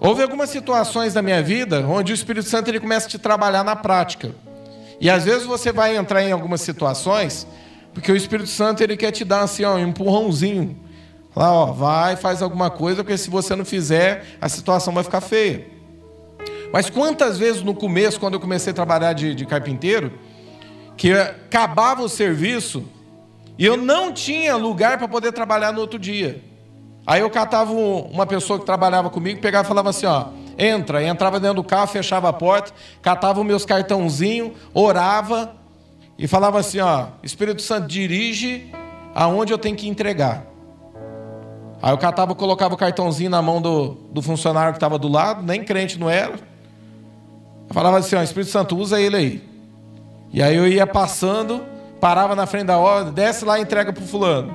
Houve algumas situações da minha vida onde o Espírito Santo ele começa a te trabalhar na prática. E às vezes você vai entrar em algumas situações porque o Espírito Santo ele quer te dar assim, ó, um empurrãozinho. Lá, ó, vai, faz alguma coisa, porque se você não fizer, a situação vai ficar feia. Mas quantas vezes no começo, quando eu comecei a trabalhar de, de carpinteiro, que acabava o serviço e eu não tinha lugar para poder trabalhar no outro dia. Aí eu catava uma pessoa que trabalhava comigo, pegava e falava assim, ó, entra, entrava dentro do carro, fechava a porta, catava os meus cartãozinhos, orava e falava assim, ó, Espírito Santo dirige aonde eu tenho que entregar. Aí eu catava, colocava o cartãozinho na mão do, do funcionário que estava do lado, nem crente não era. Eu falava assim, ó, Espírito Santo, usa ele aí. E aí eu ia passando, parava na frente da obra, desce lá e entrega para o fulano.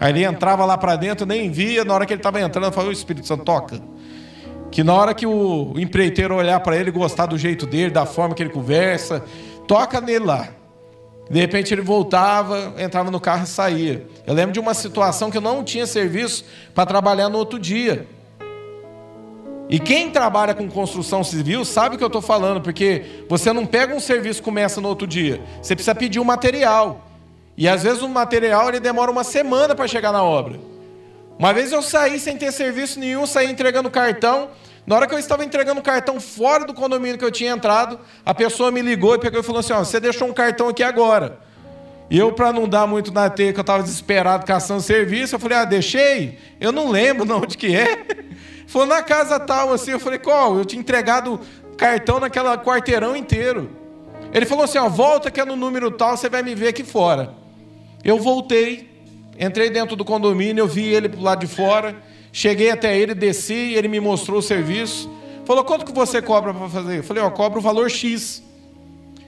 Aí ele entrava lá para dentro, nem via, na hora que ele estava entrando, eu falava, o Espírito Santo, toca. Que na hora que o empreiteiro olhar para ele, gostar do jeito dele, da forma que ele conversa, toca nele lá. De repente ele voltava, entrava no carro e saía. Eu lembro de uma situação que eu não tinha serviço para trabalhar no outro dia. E quem trabalha com construção civil sabe o que eu estou falando, porque você não pega um serviço e começa no outro dia. Você precisa pedir um material. E às vezes o material ele demora uma semana para chegar na obra. Uma vez eu saí sem ter serviço nenhum, saí entregando cartão. Na hora que eu estava entregando o cartão fora do condomínio que eu tinha entrado, a pessoa me ligou e pegou e falou assim: ó, você deixou um cartão aqui agora. E eu, para não dar muito na teia, que eu estava desesperado caçando serviço, eu falei: ah, deixei? Eu não lembro de onde que é. Falou, na casa tal, assim. Eu falei: qual? Eu tinha entregado cartão naquela quarteirão inteiro. Ele falou assim: ó, volta que é no número tal, você vai me ver aqui fora. Eu voltei, entrei dentro do condomínio, eu vi ele pro lado de fora. Cheguei até ele, desci, ele me mostrou o serviço. Falou, quanto que você cobra para fazer? Eu falei, ó, cobro o valor X.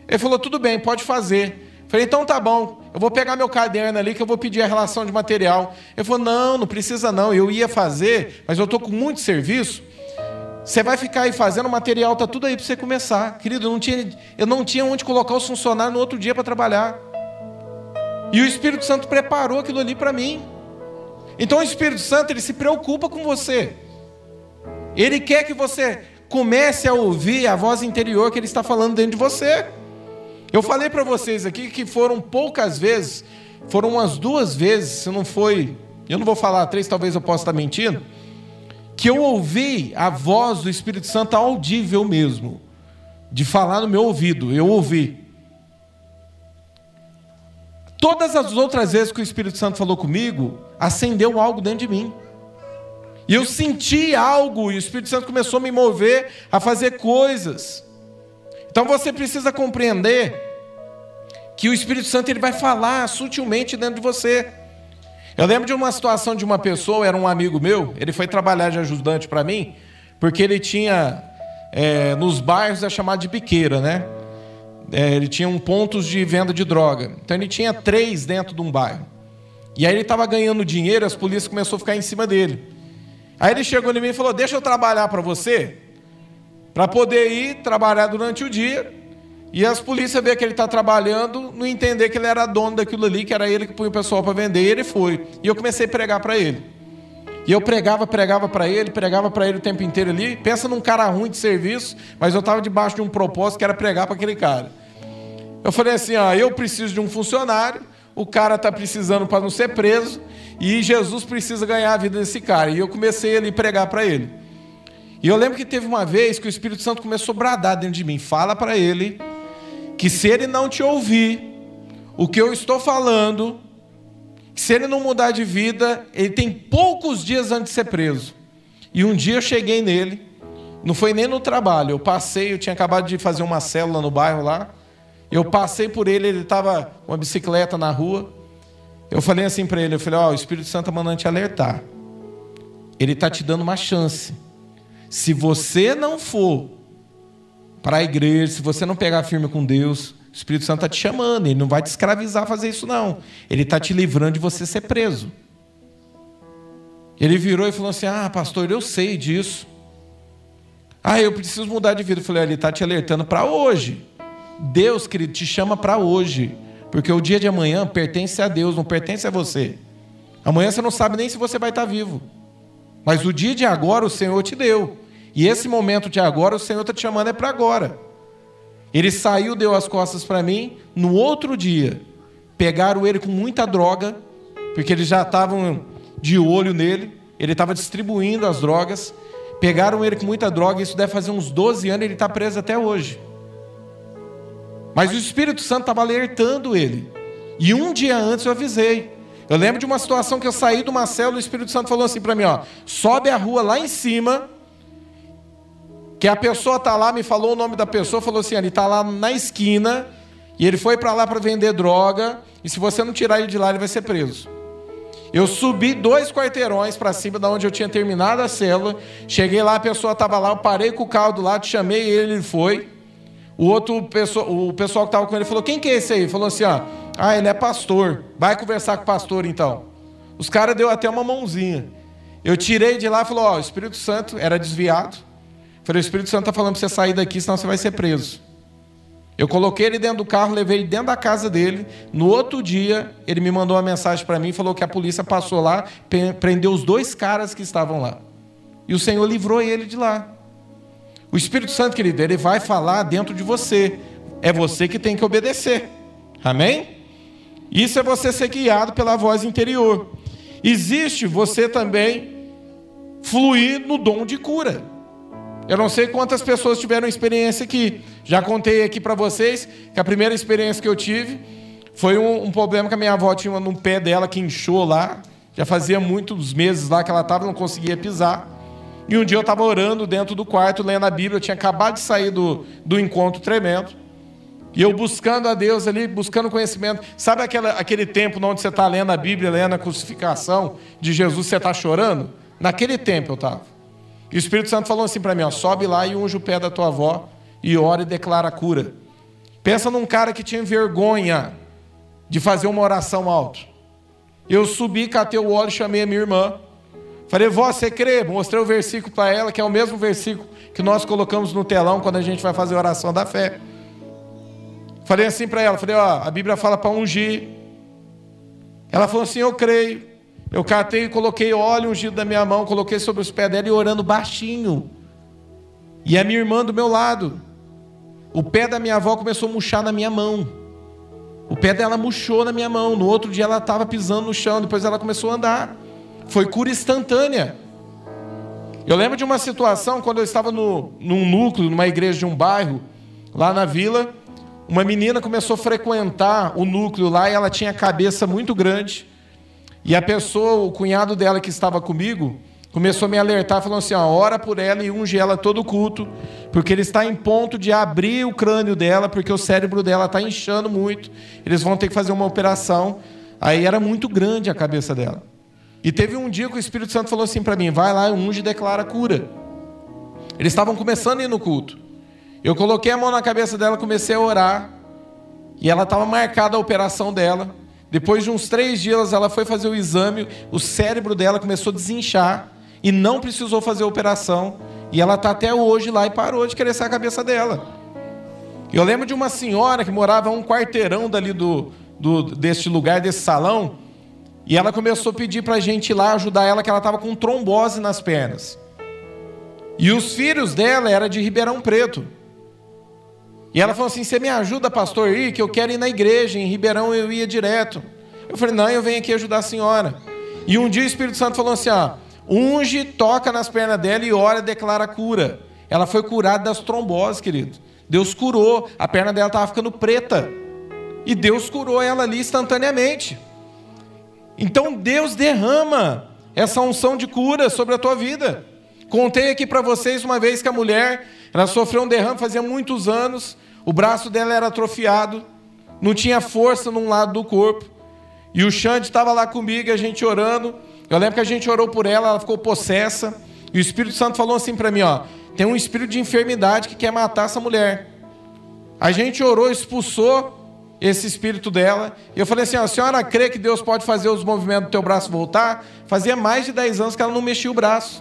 Ele falou, tudo bem, pode fazer. Eu falei, então tá bom, eu vou pegar meu caderno ali que eu vou pedir a relação de material. Ele falou, não, não precisa não, eu ia fazer, mas eu estou com muito serviço. Você vai ficar aí fazendo, o material tá tudo aí para você começar. Querido, eu não, tinha, eu não tinha onde colocar os funcionários no outro dia para trabalhar. E o Espírito Santo preparou aquilo ali para mim. Então o Espírito Santo ele se preocupa com você. Ele quer que você comece a ouvir a voz interior que ele está falando dentro de você. Eu falei para vocês aqui que foram poucas vezes, foram umas duas vezes, se não foi, eu não vou falar três, talvez eu possa estar mentindo, que eu ouvi a voz do Espírito Santo audível mesmo, de falar no meu ouvido, eu ouvi. Todas as outras vezes que o Espírito Santo falou comigo, acendeu algo dentro de mim. E eu senti algo, e o Espírito Santo começou a me mover a fazer coisas. Então você precisa compreender que o Espírito Santo ele vai falar sutilmente dentro de você. Eu lembro de uma situação de uma pessoa, era um amigo meu, ele foi trabalhar de ajudante para mim, porque ele tinha é, nos bairros é chamado de biqueira, né? É, ele tinha um pontos de venda de droga. Então ele tinha três dentro de um bairro. E aí ele estava ganhando dinheiro, as polícias começaram a ficar em cima dele. Aí ele chegou em mim e falou: Deixa eu trabalhar para você, para poder ir trabalhar durante o dia. E as polícias ver que ele está trabalhando, não entender que ele era dono daquilo ali, que era ele que punha o pessoal para vender, e ele foi. E eu comecei a pregar para ele. E eu pregava, pregava para ele, pregava para ele o tempo inteiro ali. Pensa num cara ruim de serviço, mas eu estava debaixo de um propósito que era pregar para aquele cara. Eu falei assim: ó, eu preciso de um funcionário, o cara está precisando para não ser preso, e Jesus precisa ganhar a vida desse cara. E eu comecei ali a pregar para ele. E eu lembro que teve uma vez que o Espírito Santo começou a bradar dentro de mim: fala para ele que se ele não te ouvir, o que eu estou falando, se ele não mudar de vida, ele tem poucos dias antes de ser preso. E um dia eu cheguei nele, não foi nem no trabalho, eu passei, eu tinha acabado de fazer uma célula no bairro lá. Eu passei por ele, ele estava com uma bicicleta na rua. Eu falei assim para ele, eu falei, ó, oh, o Espírito Santo está mandando te alertar. Ele está te dando uma chance. Se você não for para a igreja, se você não pegar firme com Deus, o Espírito Santo está te chamando, ele não vai te escravizar a fazer isso, não. Ele está te livrando de você ser preso. Ele virou e falou assim: Ah, pastor, eu sei disso. Ah, eu preciso mudar de vida. Eu falei: Ele está te alertando para hoje. Deus, querido, te chama para hoje. Porque o dia de amanhã pertence a Deus, não pertence a você. Amanhã você não sabe nem se você vai estar vivo. Mas o dia de agora o Senhor te deu. E esse momento de agora o Senhor está te chamando é para agora. Ele saiu, deu as costas para mim. No outro dia, pegaram ele com muita droga, porque eles já estavam de olho nele. Ele estava distribuindo as drogas. Pegaram ele com muita droga. Isso deve fazer uns 12 anos. Ele está preso até hoje. Mas o Espírito Santo estava alertando ele. E um dia antes eu avisei. Eu lembro de uma situação que eu saí do Marcelo e o Espírito Santo falou assim para mim: ó, sobe a rua lá em cima que a pessoa tá lá, me falou o nome da pessoa, falou assim, ele tá lá na esquina e ele foi para lá para vender droga e se você não tirar ele de lá ele vai ser preso. Eu subi dois quarteirões para cima da onde eu tinha terminado a célula. Cheguei lá, a pessoa estava lá, eu parei com o carro do lado, chamei ele, ele foi. O outro pessoa, o pessoal que estava com ele falou: "Quem que é esse aí?" Falou assim: "Ó, ah, ele é pastor. Vai conversar com o pastor então." Os caras deu até uma mãozinha. Eu tirei de lá falou: "Ó, o Espírito Santo era desviado. Falei, o Espírito Santo está falando para você sair daqui, senão você vai ser preso. Eu coloquei ele dentro do carro, levei ele dentro da casa dele. No outro dia, ele me mandou uma mensagem para mim, falou que a polícia passou lá, prendeu os dois caras que estavam lá. E o Senhor livrou ele de lá. O Espírito Santo, querido, ele vai falar dentro de você. É você que tem que obedecer. Amém? Isso é você ser guiado pela voz interior. Existe você também fluir no dom de cura. Eu não sei quantas pessoas tiveram experiência aqui. Já contei aqui para vocês que a primeira experiência que eu tive foi um, um, problema que a minha avó tinha num pé dela que inchou lá. Já fazia muitos meses lá que ela estava, não conseguia pisar. E um dia eu estava orando dentro do quarto, lendo a Bíblia. Eu tinha acabado de sair do, do encontro tremendo. E eu buscando a Deus ali, buscando conhecimento. Sabe aquela, aquele tempo onde você está lendo a Bíblia, lendo a crucificação de Jesus, você está chorando? Naquele tempo eu estava. E o Espírito Santo falou assim para mim: ó, sobe lá e unge o pé da tua avó e ora e declara a cura. Pensa num cara que tinha vergonha de fazer uma oração alto. Eu subi, catei o óleo, chamei a minha irmã. Falei, vó, você crê? Mostrei o versículo para ela, que é o mesmo versículo que nós colocamos no telão quando a gente vai fazer a oração da fé. Falei assim para ela, falei, ó, a Bíblia fala para ungir. Ela falou assim, eu creio. Eu catei e coloquei óleo ungido da minha mão, coloquei sobre os pés dela e orando baixinho. E a minha irmã do meu lado. O pé da minha avó começou a murchar na minha mão. O pé dela murchou na minha mão. No outro dia ela estava pisando no chão, depois ela começou a andar. Foi cura instantânea. Eu lembro de uma situação quando eu estava no, num núcleo, numa igreja de um bairro, lá na vila. Uma menina começou a frequentar o núcleo lá e ela tinha a cabeça muito grande. E a pessoa, o cunhado dela que estava comigo, começou a me alertar, falando assim: ó, ora por ela e unge ela todo culto, porque ele está em ponto de abrir o crânio dela, porque o cérebro dela está inchando muito, eles vão ter que fazer uma operação. Aí era muito grande a cabeça dela. E teve um dia que o Espírito Santo falou assim para mim: vai lá, unge e declara cura. Eles estavam começando a ir no culto. Eu coloquei a mão na cabeça dela, comecei a orar, e ela estava marcada a operação dela. Depois de uns três dias, ela foi fazer o exame, o cérebro dela começou a desinchar e não precisou fazer a operação. E ela está até hoje lá e parou de crescer a cabeça dela. Eu lembro de uma senhora que morava um quarteirão dali do, do, deste lugar, desse salão, e ela começou a pedir para a gente ir lá ajudar ela, que ela estava com trombose nas pernas. E os filhos dela eram de Ribeirão Preto. E ela falou assim: Você me ajuda, pastor, ir, que eu quero ir na igreja, em Ribeirão eu ia direto. Eu falei: Não, eu venho aqui ajudar a senhora. E um dia o Espírito Santo falou assim: ó, unge, toca nas pernas dela e ora declara a cura. Ela foi curada das tromboses, querido. Deus curou, a perna dela estava ficando preta. E Deus curou ela ali instantaneamente. Então Deus derrama essa unção de cura sobre a tua vida. Contei aqui para vocês uma vez que a mulher, ela sofreu um derrame fazia muitos anos, o braço dela era atrofiado, não tinha força num lado do corpo. E o Xande estava lá comigo, a gente orando. Eu lembro que a gente orou por ela, ela ficou possessa. E o Espírito Santo falou assim para mim: ó, tem um espírito de enfermidade que quer matar essa mulher. A gente orou, expulsou esse espírito dela. E eu falei assim: ó, a senhora crê que Deus pode fazer os movimentos do teu braço voltar? Fazia mais de 10 anos que ela não mexia o braço.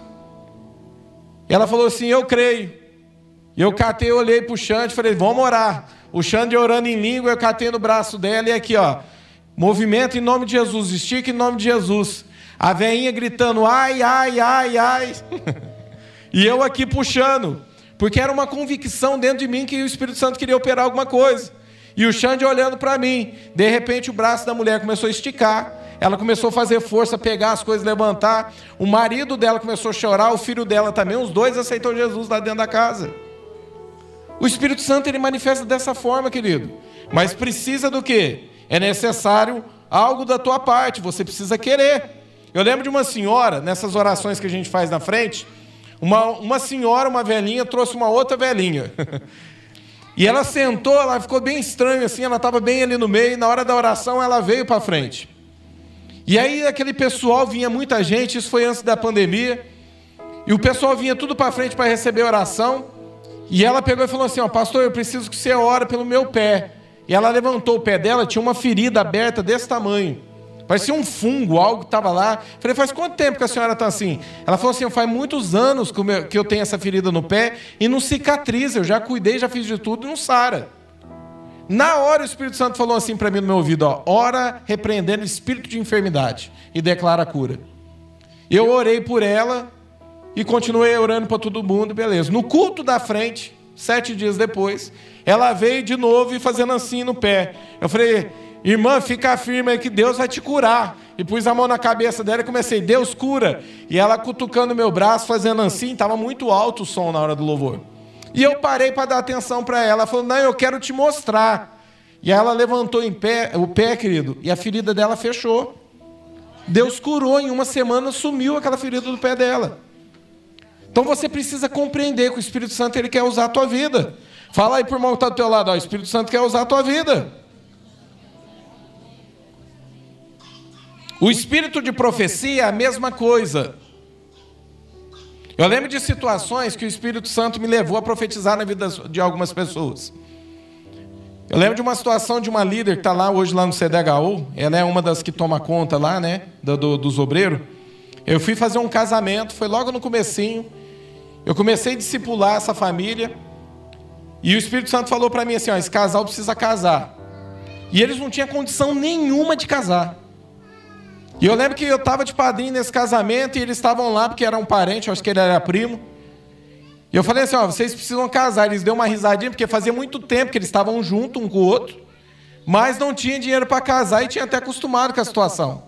E ela falou assim: Eu creio. E eu catei, olhei para o Xande e falei, vamos orar. O Xande orando em língua, eu catei no braço dela e aqui, ó. Movimento em nome de Jesus, estica em nome de Jesus. A veinha gritando, ai, ai, ai, ai. e eu aqui puxando, porque era uma convicção dentro de mim que o Espírito Santo queria operar alguma coisa. E o Xande olhando para mim. De repente o braço da mulher começou a esticar. Ela começou a fazer força, pegar as coisas, levantar. O marido dela começou a chorar, o filho dela também. Os dois aceitou Jesus lá dentro da casa. O Espírito Santo ele manifesta dessa forma, querido. Mas precisa do quê? É necessário algo da tua parte, você precisa querer. Eu lembro de uma senhora, nessas orações que a gente faz na frente, uma, uma senhora, uma velhinha, trouxe uma outra velhinha. e ela sentou, ela ficou bem estranha assim, ela estava bem ali no meio, e na hora da oração ela veio para frente. E aí aquele pessoal vinha muita gente, isso foi antes da pandemia, e o pessoal vinha tudo para frente para receber oração. E ela pegou e falou assim: ó, pastor, eu preciso que você ore pelo meu pé. E ela levantou o pé dela, tinha uma ferida aberta desse tamanho. Parecia um fungo, algo que estava lá. Falei, faz quanto tempo que a senhora está assim? Ela falou assim: faz muitos anos que eu tenho essa ferida no pé e não cicatriza. Eu já cuidei, já fiz de tudo e não sara. Na hora o Espírito Santo falou assim para mim no meu ouvido: ó, ora repreendendo espírito de enfermidade e declara a cura. Eu orei por ela e continuei orando para todo mundo, beleza. No culto da frente, sete dias depois, ela veio de novo e fazendo assim no pé. Eu falei, irmã, fica firme aí que Deus vai te curar. E pus a mão na cabeça dela e comecei, Deus cura. E ela cutucando meu braço, fazendo assim, estava muito alto o som na hora do louvor. E eu parei para dar atenção para ela. Ela falou, não, eu quero te mostrar. E ela levantou em pé, o pé, querido, e a ferida dela fechou. Deus curou em uma semana, sumiu aquela ferida do pé dela. Então você precisa compreender que o Espírito Santo ele quer usar a tua vida. Fala aí por irmão que está do teu lado, ó, o Espírito Santo quer usar a tua vida. O espírito de profecia é a mesma coisa. Eu lembro de situações que o Espírito Santo me levou a profetizar na vida de algumas pessoas. Eu lembro de uma situação de uma líder que está lá hoje lá no CDHU, ela é uma das que toma conta lá, né, do, do, dos obreiros. Eu fui fazer um casamento, foi logo no comecinho. Eu comecei a discipular essa família. E o Espírito Santo falou para mim assim: ó, esse casal precisa casar. E eles não tinham condição nenhuma de casar. E eu lembro que eu estava de padrinho nesse casamento e eles estavam lá porque era um parente, acho que ele era primo. E eu falei assim: ó, vocês precisam casar. Eles deu uma risadinha porque fazia muito tempo que eles estavam juntos um com o outro, mas não tinha dinheiro para casar e tinha até acostumado com a situação.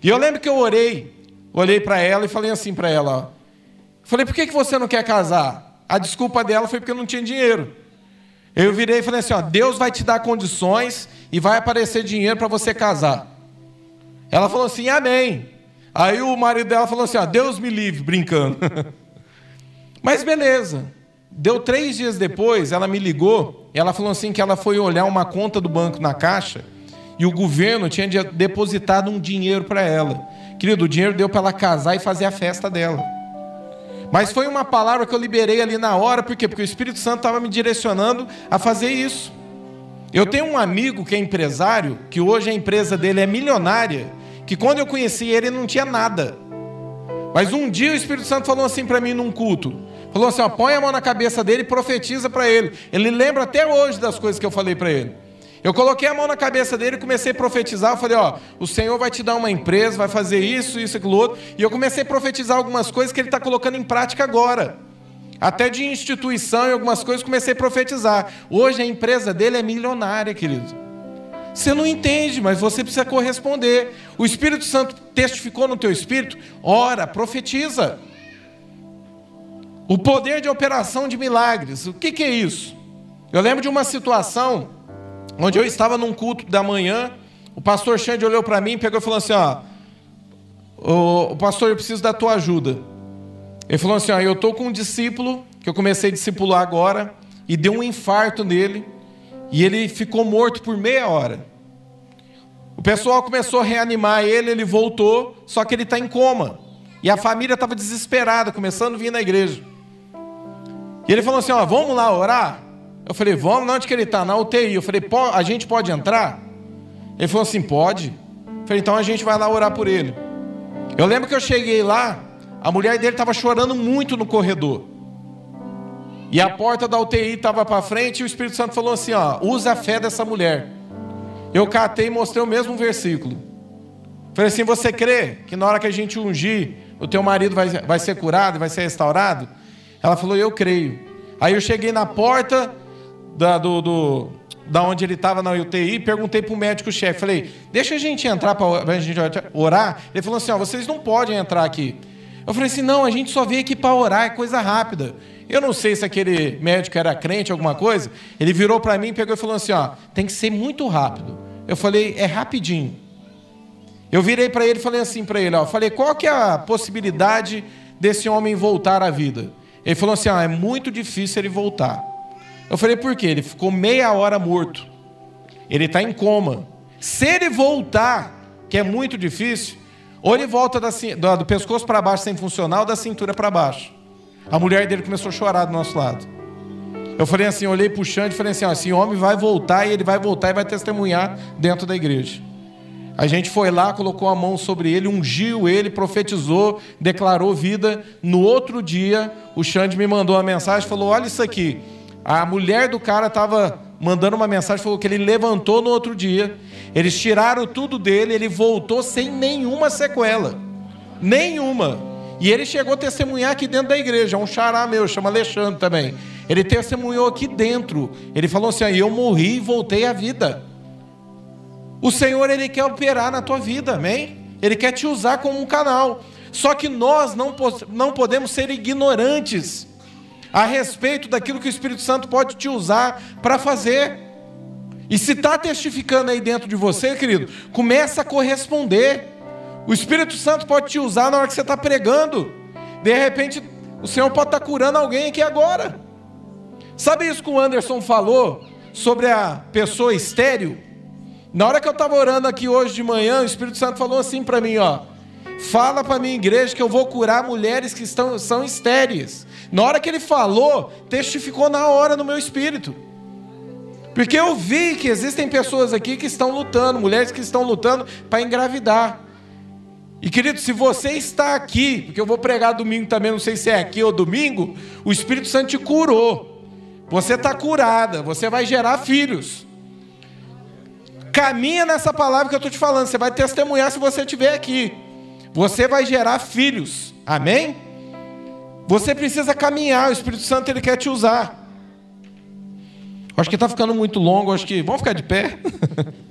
E eu lembro que eu orei, olhei para ela e falei assim para ela: ó, Falei, por que, que você não quer casar? A desculpa dela foi porque eu não tinha dinheiro. Eu virei e falei assim: ó, Deus vai te dar condições e vai aparecer dinheiro para você casar. Ela falou assim: Amém. Aí o marido dela falou assim: ó, Deus me livre, brincando. Mas beleza. Deu três dias depois, ela me ligou. E ela falou assim que ela foi olhar uma conta do banco na caixa e o governo tinha depositado um dinheiro para ela. Querido, o dinheiro deu para ela casar e fazer a festa dela. Mas foi uma palavra que eu liberei ali na hora, por quê? Porque o Espírito Santo estava me direcionando a fazer isso. Eu tenho um amigo que é empresário, que hoje a empresa dele é milionária, que quando eu conheci ele não tinha nada. Mas um dia o Espírito Santo falou assim para mim num culto. Falou assim: ó, põe a mão na cabeça dele e profetiza para ele. Ele lembra até hoje das coisas que eu falei para ele. Eu coloquei a mão na cabeça dele e comecei a profetizar. Eu falei: Ó, o Senhor vai te dar uma empresa, vai fazer isso, isso, aquilo outro. E eu comecei a profetizar algumas coisas que ele está colocando em prática agora. Até de instituição e algumas coisas comecei a profetizar. Hoje a empresa dele é milionária, querido. Você não entende, mas você precisa corresponder. O Espírito Santo testificou no teu espírito, ora, profetiza. O poder de operação de milagres. O que, que é isso? Eu lembro de uma situação onde eu estava num culto da manhã, o pastor Xande olhou para mim, pegou e falou assim: ó, o pastor, eu preciso da tua ajuda. Ele falou assim: ó, eu estou com um discípulo que eu comecei a discipular agora e deu um infarto nele e ele ficou morto por meia hora. O pessoal começou a reanimar ele, ele voltou, só que ele está em coma. E a família estava desesperada, começando a vir na igreja. E ele falou assim: ó, vamos lá orar? Eu falei, vamos, onde que ele está? Na UTI. Eu falei, a gente pode entrar? Ele falou assim, pode. Eu falei, então a gente vai lá orar por ele. Eu lembro que eu cheguei lá, a mulher dele estava chorando muito no corredor. E a porta da UTI estava para frente e o Espírito Santo falou assim: ó, usa a fé dessa mulher. Eu catei e mostrei o mesmo versículo. Falei assim: Você crê que na hora que a gente ungir, o teu marido vai, vai ser curado, vai ser restaurado? Ela falou: Eu creio. Aí eu cheguei na porta da, do, do da onde ele estava na UTI, perguntei para o médico-chefe, falei, deixa a gente entrar para a gente orar. Ele falou assim, ó, vocês não podem entrar aqui. Eu falei assim, não, a gente só veio aqui para orar, é coisa rápida. Eu não sei se aquele médico era crente, alguma coisa. Ele virou para mim, pegou e falou assim, ó, tem que ser muito rápido. Eu falei, é rapidinho. Eu virei para ele e falei assim para ele, ó, falei, qual que é a possibilidade desse homem voltar à vida? Ele falou assim, ó, é muito difícil ele voltar. Eu falei, por quê? Ele ficou meia hora morto. Ele está em coma. Se ele voltar, que é muito difícil, ou ele volta da, do pescoço para baixo sem funcionar, ou da cintura para baixo. A mulher dele começou a chorar do nosso lado. Eu falei assim, olhei para o Xande e falei assim: ó, esse homem vai voltar e ele vai voltar e vai testemunhar dentro da igreja. A gente foi lá, colocou a mão sobre ele, ungiu ele, profetizou, declarou vida. No outro dia, o Xande me mandou uma mensagem, falou: olha isso aqui. A mulher do cara estava mandando uma mensagem, falou que ele levantou no outro dia. Eles tiraram tudo dele, ele voltou sem nenhuma sequela. Nenhuma. E ele chegou a testemunhar aqui dentro da igreja, um xará meu, chama Alexandre também. Ele testemunhou aqui dentro. Ele falou assim: eu morri e voltei à vida. O Senhor, Ele quer operar na tua vida, amém? Ele quer te usar como um canal. Só que nós não, não podemos ser ignorantes a respeito daquilo que o Espírito Santo pode te usar para fazer. E se está testificando aí dentro de você, querido, começa a corresponder. O Espírito Santo pode te usar na hora que você está pregando. De repente, o Senhor pode estar tá curando alguém aqui agora. Sabe isso que o Anderson falou sobre a pessoa estéril? Na hora que eu estava orando aqui hoje de manhã, o Espírito Santo falou assim para mim, ó. Fala para minha igreja que eu vou curar mulheres que estão, são estéreis. Na hora que ele falou, testificou na hora no meu espírito. Porque eu vi que existem pessoas aqui que estão lutando, mulheres que estão lutando para engravidar. E querido, se você está aqui, porque eu vou pregar domingo também, não sei se é aqui ou domingo, o Espírito Santo te curou. Você está curada, você vai gerar filhos. Caminha nessa palavra que eu estou te falando, você vai testemunhar se você estiver aqui. Você vai gerar filhos. Amém? Você precisa caminhar, o Espírito Santo ele quer te usar. Acho que está ficando muito longo, acho que. Vamos ficar de pé?